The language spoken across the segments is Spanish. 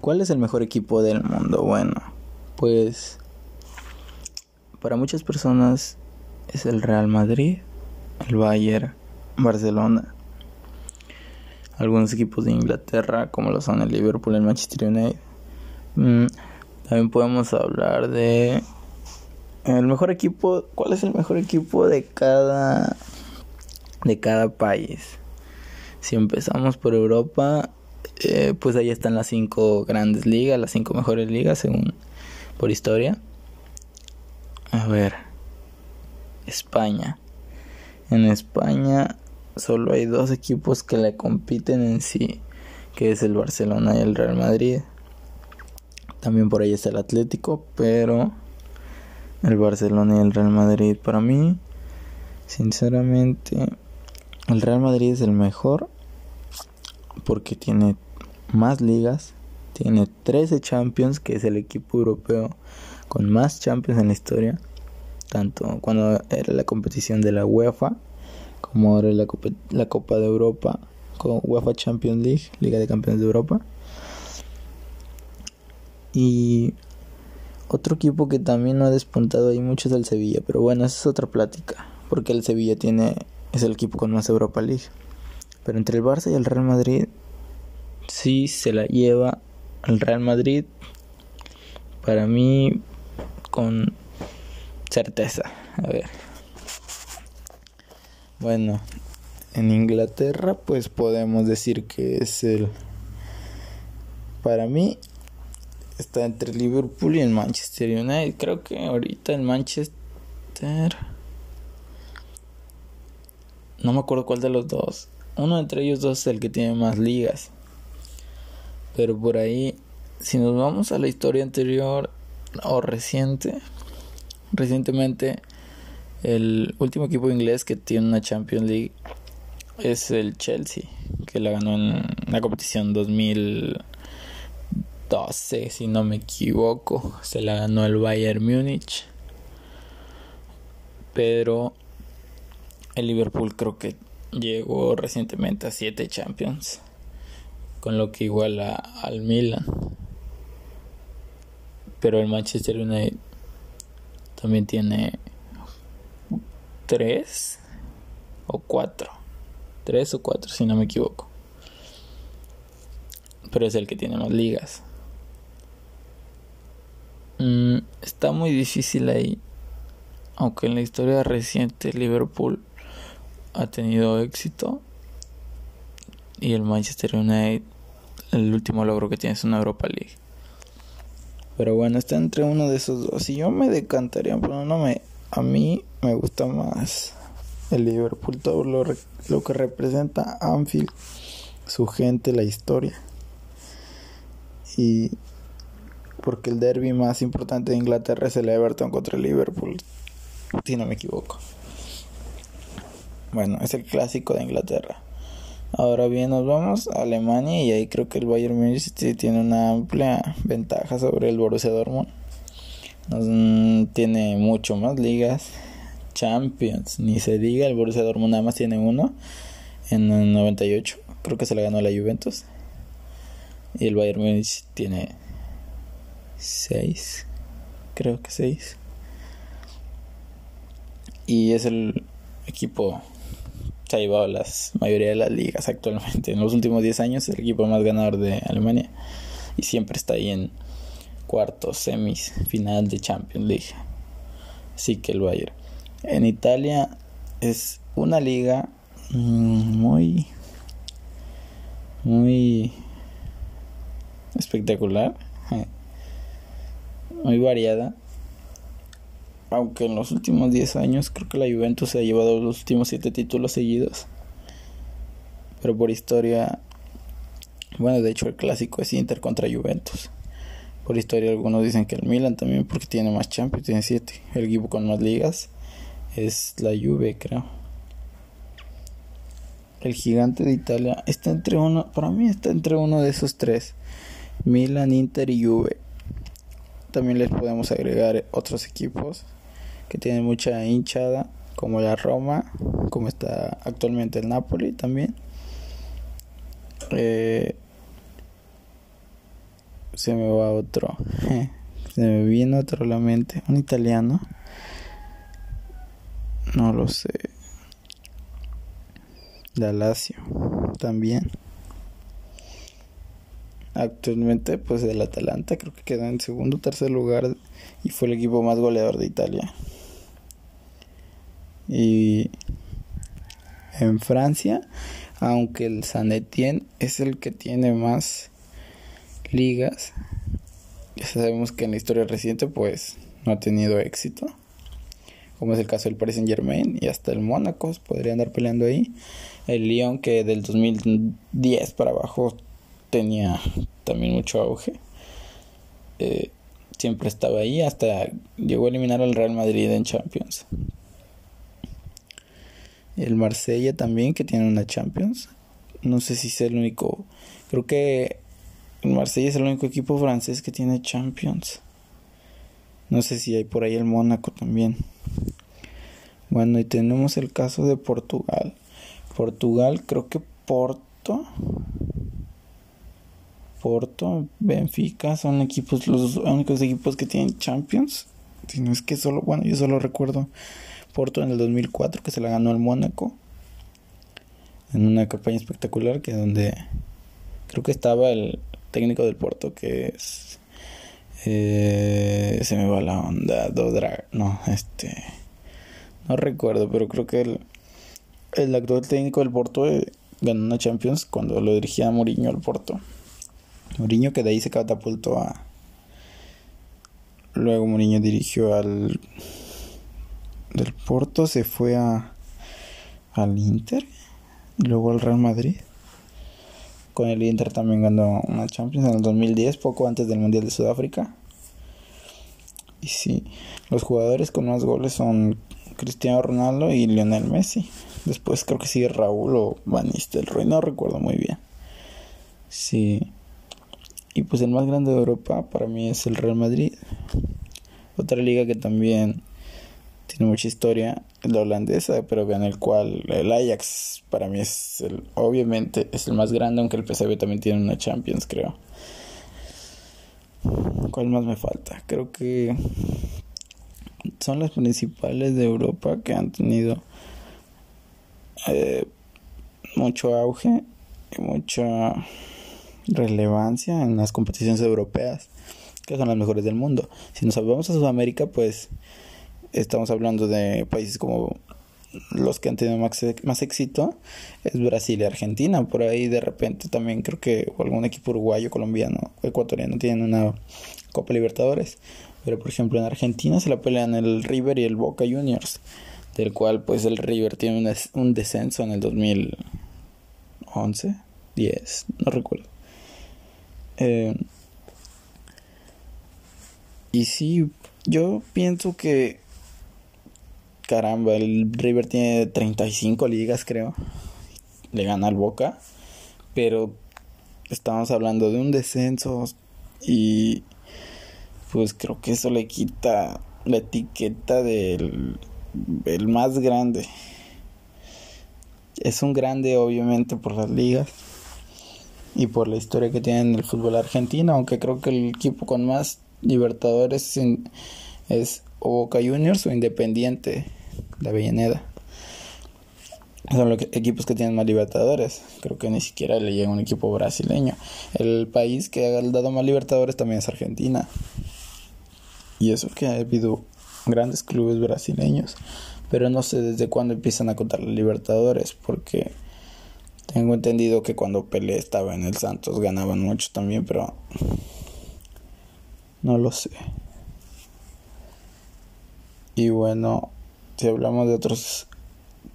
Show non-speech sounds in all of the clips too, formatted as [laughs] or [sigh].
¿Cuál es el mejor equipo del mundo? Bueno, pues para muchas personas es el Real Madrid, el Bayern, Barcelona. Algunos equipos de Inglaterra, como lo son el Liverpool, el Manchester United. Mm, también podemos hablar de el mejor equipo. ¿Cuál es el mejor equipo de cada de cada país? Si empezamos por Europa, eh, pues ahí están las cinco grandes ligas, las cinco mejores ligas según por historia. A ver, España. En España solo hay dos equipos que le compiten en sí, que es el Barcelona y el Real Madrid. También por ahí está el Atlético, pero el Barcelona y el Real Madrid para mí, sinceramente, el Real Madrid es el mejor porque tiene más ligas, tiene 13 Champions, que es el equipo europeo con más Champions en la historia, tanto cuando era la competición de la UEFA como ahora la Copa, la Copa de Europa con UEFA Champions League, Liga de Campeones de Europa. Y otro equipo que también no ha despuntado ahí mucho es el Sevilla, pero bueno, esa es otra plática, porque el Sevilla tiene es el equipo con más Europa League. Pero entre el Barça y el Real Madrid, sí se la lleva el Real Madrid. Para mí, con certeza. A ver. Bueno, en Inglaterra, pues podemos decir que es el. Para mí, está entre Liverpool y el Manchester United. Creo que ahorita el Manchester no me acuerdo cuál de los dos. Uno entre ellos dos es el que tiene más ligas. Pero por ahí, si nos vamos a la historia anterior o reciente, recientemente el último equipo inglés que tiene una Champions League es el Chelsea, que la ganó en la competición 2012, si no me equivoco. Se la ganó el Bayern Múnich. Pero el Liverpool creo que llegó recientemente a 7 Champions, con lo que iguala al Milan. Pero el Manchester United también tiene 3 o 4. 3 o 4 si no me equivoco. Pero es el que tiene más ligas. Mm, está muy difícil ahí. Aunque en la historia reciente Liverpool ha tenido éxito y el Manchester United el último logro que tiene es una Europa League. Pero bueno, está entre uno de esos dos. Y yo me decantaría pero no me a mí me gusta más el Liverpool todo lo, lo que representa Anfield, su gente, la historia. Y porque el derby más importante de Inglaterra es el Everton contra el Liverpool, si no me equivoco. Bueno, es el clásico de Inglaterra. Ahora bien, nos vamos a Alemania y ahí creo que el Bayern Munich tiene una amplia ventaja sobre el Borussia Dortmund. Mm, tiene mucho más ligas, Champions, ni se diga, el Borussia Dortmund nada más tiene uno en el 98, creo que se le ganó la Juventus. Y el Bayern Munich tiene seis, creo que seis. Y es el equipo se ha llevado la mayoría de las ligas actualmente. En los últimos 10 años es el equipo más ganador de Alemania y siempre está ahí en cuartos, semis, final de Champions League. Así que el Bayern. En Italia es una liga mm, muy muy espectacular, muy variada aunque en los últimos 10 años creo que la Juventus se ha llevado los últimos 7 títulos seguidos. Pero por historia, bueno, de hecho el clásico es Inter contra Juventus. Por historia algunos dicen que el Milan también porque tiene más Champions, tiene 7. El equipo con más ligas es la Juve, creo. El gigante de Italia está entre uno, para mí está entre uno de esos tres. Milan, Inter y Juve. También les podemos agregar otros equipos que tiene mucha hinchada, como la Roma, como está actualmente el Napoli también. Eh, se me va otro. [laughs] Se me viene otro a la mente. Un italiano. No lo sé. Lazio también. Actualmente, pues el Atalanta creo que quedó en segundo o tercer lugar y fue el equipo más goleador de Italia. Y en Francia, aunque el San Etienne es el que tiene más ligas, ya sabemos que en la historia reciente pues no ha tenido éxito, como es el caso del Paris Saint Germain y hasta el Mónaco podría andar peleando ahí. El Lyon que del 2010 para abajo tenía también mucho auge. Eh, siempre estaba ahí hasta llegó a eliminar al Real Madrid en Champions. El Marsella también que tiene una Champions. No sé si es el único. Creo que el Marsella es el único equipo francés que tiene Champions. No sé si hay por ahí el Mónaco también. Bueno, y tenemos el caso de Portugal. Portugal, creo que Porto. Porto, Benfica son equipos, los únicos equipos que tienen Champions. Si no es que solo, bueno, yo solo recuerdo Porto en el 2004 que se la ganó el Mónaco. En una campaña espectacular que donde creo que estaba el técnico del Porto que es eh, se me va la onda no este no recuerdo pero creo que el, el actual técnico del Porto eh, ganó una Champions cuando lo dirigía Mourinho al Porto Mourinho que de ahí se catapultó a luego Mourinho dirigió al del Porto se fue a al Inter y luego al Real Madrid con el Inter también ganó una Champions en el 2010, poco antes del Mundial de Sudáfrica. Y sí, los jugadores con más goles son Cristiano Ronaldo y Lionel Messi. Después creo que sigue Raúl o Van Nistelrooy, no recuerdo muy bien. Sí. Y pues el más grande de Europa para mí es el Real Madrid. Otra liga que también tiene mucha historia, la holandesa, pero en el cual el Ajax para mí es el, obviamente es el más grande, aunque el PSV también tiene una Champions, creo. ¿Cuál más me falta? Creo que son las principales de Europa que han tenido eh, mucho auge y mucha relevancia en las competiciones europeas, que son las mejores del mundo. Si nos vamos a Sudamérica, pues estamos hablando de países como los que han tenido más, más éxito es Brasil y Argentina. Por ahí de repente también creo que algún equipo uruguayo, colombiano, ecuatoriano tienen una Copa Libertadores. Pero por ejemplo en Argentina se la pelean el River y el Boca Juniors. Del cual pues el River tiene un, un descenso en el 2011, 10, no recuerdo. Eh, y sí, yo pienso que caramba, el River tiene 35 ligas, creo. Le gana al Boca. Pero estamos hablando de un descenso y pues creo que eso le quita la etiqueta del el más grande. Es un grande obviamente por las ligas y por la historia que tiene en el fútbol argentino, aunque creo que el equipo con más libertadores es o Boca Juniors o Independiente la Avellaneda. Son los equipos que tienen más libertadores. Creo que ni siquiera le llega un equipo brasileño. El país que ha dado más libertadores también es Argentina. Y eso que ha habido grandes clubes brasileños. Pero no sé desde cuándo empiezan a contar los libertadores. Porque tengo entendido que cuando Pelé estaba en el Santos ganaban mucho también. Pero no lo sé. Y bueno, si hablamos de otros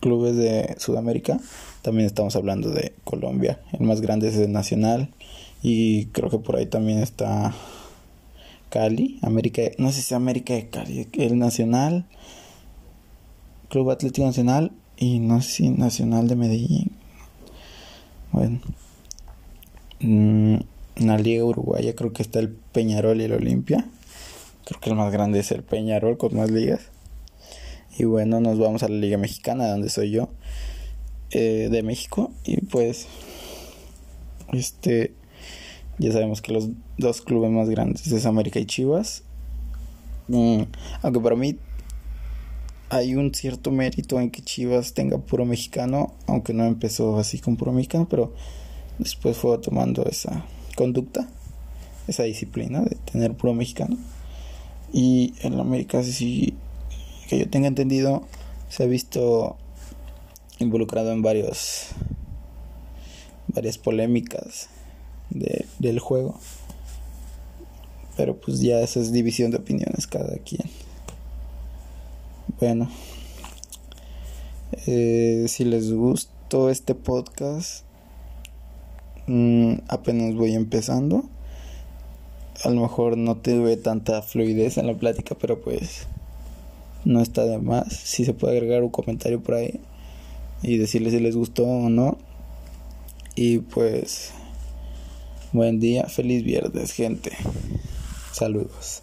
clubes de Sudamérica, también estamos hablando de Colombia. El más grande es el Nacional y creo que por ahí también está Cali, América, no sé si América de Cali, el Nacional, Club Atlético Nacional y no sé si Nacional de Medellín. Bueno, mm, en la Liga Uruguaya creo que está el Peñarol y el Olimpia. Creo que el más grande es el Peñarol con más ligas. Y bueno, nos vamos a la Liga Mexicana, donde soy yo, eh, de México. Y pues, este, Ya sabemos que los dos clubes más grandes es América y Chivas. Mm, aunque para mí hay un cierto mérito en que Chivas tenga puro mexicano, aunque no empezó así con puro mexicano, pero después fue tomando esa conducta, esa disciplina de tener puro mexicano. Y en América, sí, que yo tenga entendido, se ha visto involucrado en varios varias polémicas de, del juego. Pero pues ya esa es división de opiniones cada quien. Bueno, eh, si les gustó este podcast, mm, apenas voy empezando. A lo mejor no tuve tanta fluidez en la plática, pero pues no está de más. Si se puede agregar un comentario por ahí y decirles si les gustó o no. Y pues, buen día, feliz viernes, gente. Saludos.